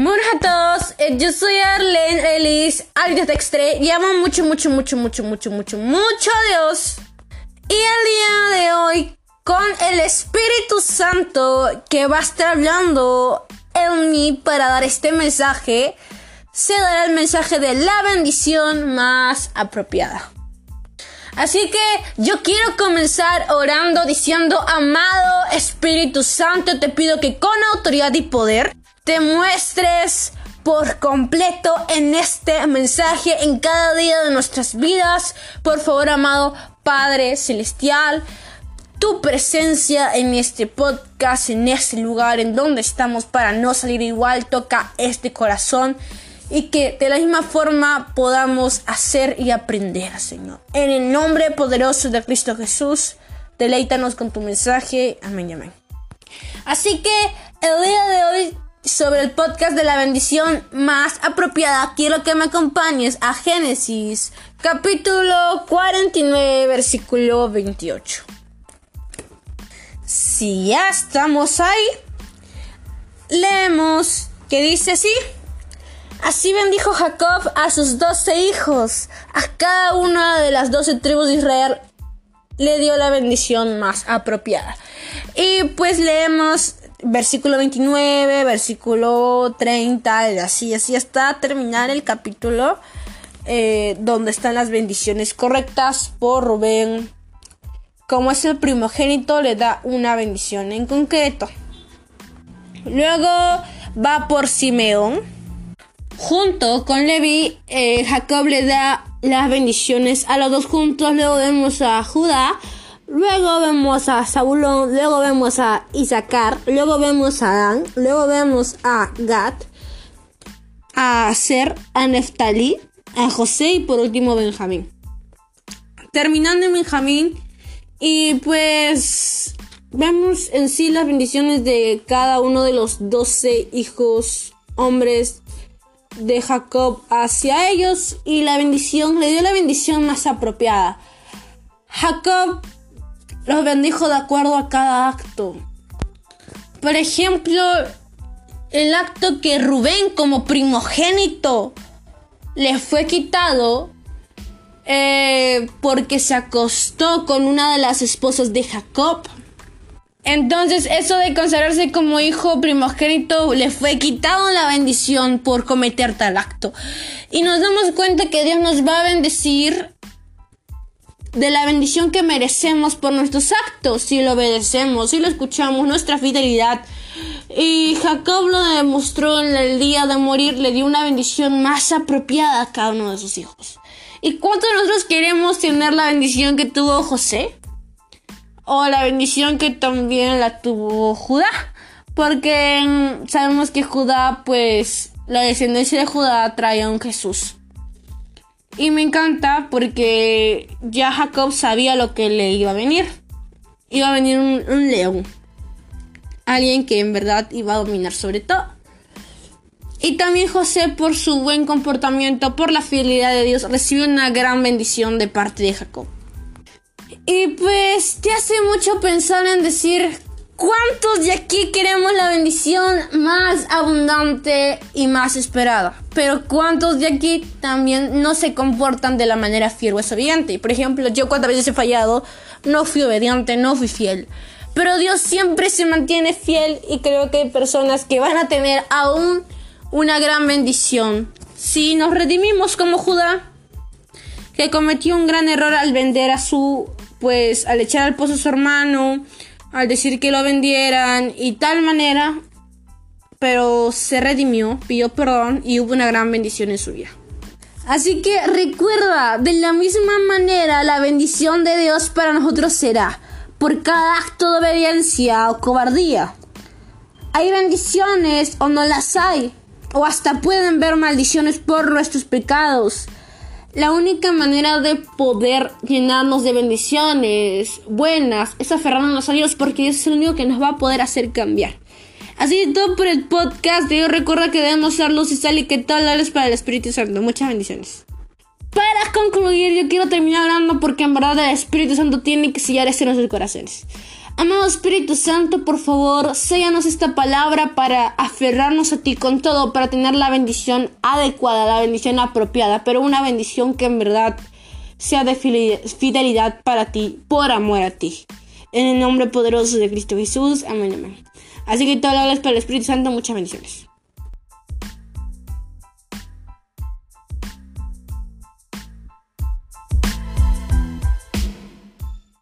Buenas a todos, eh, yo soy Arlene Ellis, Alita Textre, y amo mucho, mucho, mucho, mucho, mucho, mucho, mucho a Dios. Y el día de hoy, con el Espíritu Santo que va a estar hablando en mí para dar este mensaje, se dará el mensaje de la bendición más apropiada. Así que yo quiero comenzar orando diciendo, amado Espíritu Santo, te pido que con autoridad y poder te muestres por completo en este mensaje, en cada día de nuestras vidas. Por favor, amado Padre Celestial, tu presencia en este podcast, en este lugar, en donde estamos para no salir igual, toca este corazón y que de la misma forma podamos hacer y aprender, Señor. En el nombre poderoso de Cristo Jesús, deleítanos con tu mensaje. Amén y amén. Así que el día de hoy sobre el podcast de la bendición más apropiada, quiero que me acompañes a Génesis capítulo 49 versículo 28. Si ya estamos ahí, leemos que dice así. Así bendijo Jacob a sus doce hijos. A cada una de las doce tribus de Israel le dio la bendición más apropiada. Y pues leemos versículo 29, versículo 30, y así, así hasta terminar el capítulo eh, donde están las bendiciones correctas por Rubén. Como es el primogénito, le da una bendición en concreto. Luego va por Simeón. Junto con Levi, eh, Jacob le da las bendiciones a los dos juntos. Luego vemos a Judá Luego vemos a Saúl, luego vemos a Isaacar, luego vemos a Dan, luego vemos a Gad, a Ser, a Neftali, a José y por último Benjamín. Terminando en Benjamín y pues vemos en sí las bendiciones de cada uno de los doce hijos hombres de Jacob hacia ellos y la bendición le dio la bendición más apropiada. Jacob los bendijo de acuerdo a cada acto. Por ejemplo, el acto que Rubén como primogénito le fue quitado eh, porque se acostó con una de las esposas de Jacob. Entonces eso de considerarse como hijo primogénito le fue quitado la bendición por cometer tal acto. Y nos damos cuenta que Dios nos va a bendecir de la bendición que merecemos por nuestros actos, si lo obedecemos, si lo escuchamos, nuestra fidelidad. Y Jacob lo demostró en el día de morir, le dio una bendición más apropiada a cada uno de sus hijos. ¿Y cuántos de nosotros queremos tener la bendición que tuvo José? O la bendición que también la tuvo Judá. Porque sabemos que Judá, pues, la descendencia de Judá trae a un Jesús. Y me encanta porque ya Jacob sabía lo que le iba a venir. Iba a venir un, león. Alguien que en verdad iba a dominar sobre todo. Y también José por su buen comportamiento, por la fidelidad de Dios, recibió una gran bendición de parte de Jacob. Y pues te hace mucho pensar en decir, ¿Cuántos de aquí queremos la bendición más abundante y más esperada? Pero ¿cuántos de aquí también no se comportan de la manera fiel o obediente? Por ejemplo, yo cuántas veces he fallado, no fui obediente, no fui fiel. Pero Dios siempre se mantiene fiel y creo que hay personas que van a tener aún una gran bendición. Si nos redimimos como Judá, que cometió un gran error al vender a su, pues, al echar al pozo a su hermano, al decir que lo vendieran y tal manera, pero se redimió, pidió perdón y hubo una gran bendición en su vida. Así que recuerda, de la misma manera la bendición de Dios para nosotros será por cada acto de obediencia o cobardía. Hay bendiciones o no las hay, o hasta pueden ver maldiciones por nuestros pecados. La única manera de poder llenarnos de bendiciones buenas es aferrarnos a Dios porque es el único que nos va a poder hacer cambiar. Así que todo por el podcast hoy. Recuerda que debemos ser luz y sal y que todo es para el Espíritu Santo. Muchas bendiciones. Para concluir, yo quiero terminar hablando porque en verdad el Espíritu Santo tiene que sellar esto en nuestros corazones. Amado Espíritu Santo, por favor, séllanos esta palabra para aferrarnos a ti con todo, para tener la bendición adecuada, la bendición apropiada, pero una bendición que en verdad sea de fidelidad para ti, por amor a ti. En el nombre poderoso de Cristo Jesús, amén, amén. Así que todo lo para el Espíritu Santo, muchas bendiciones.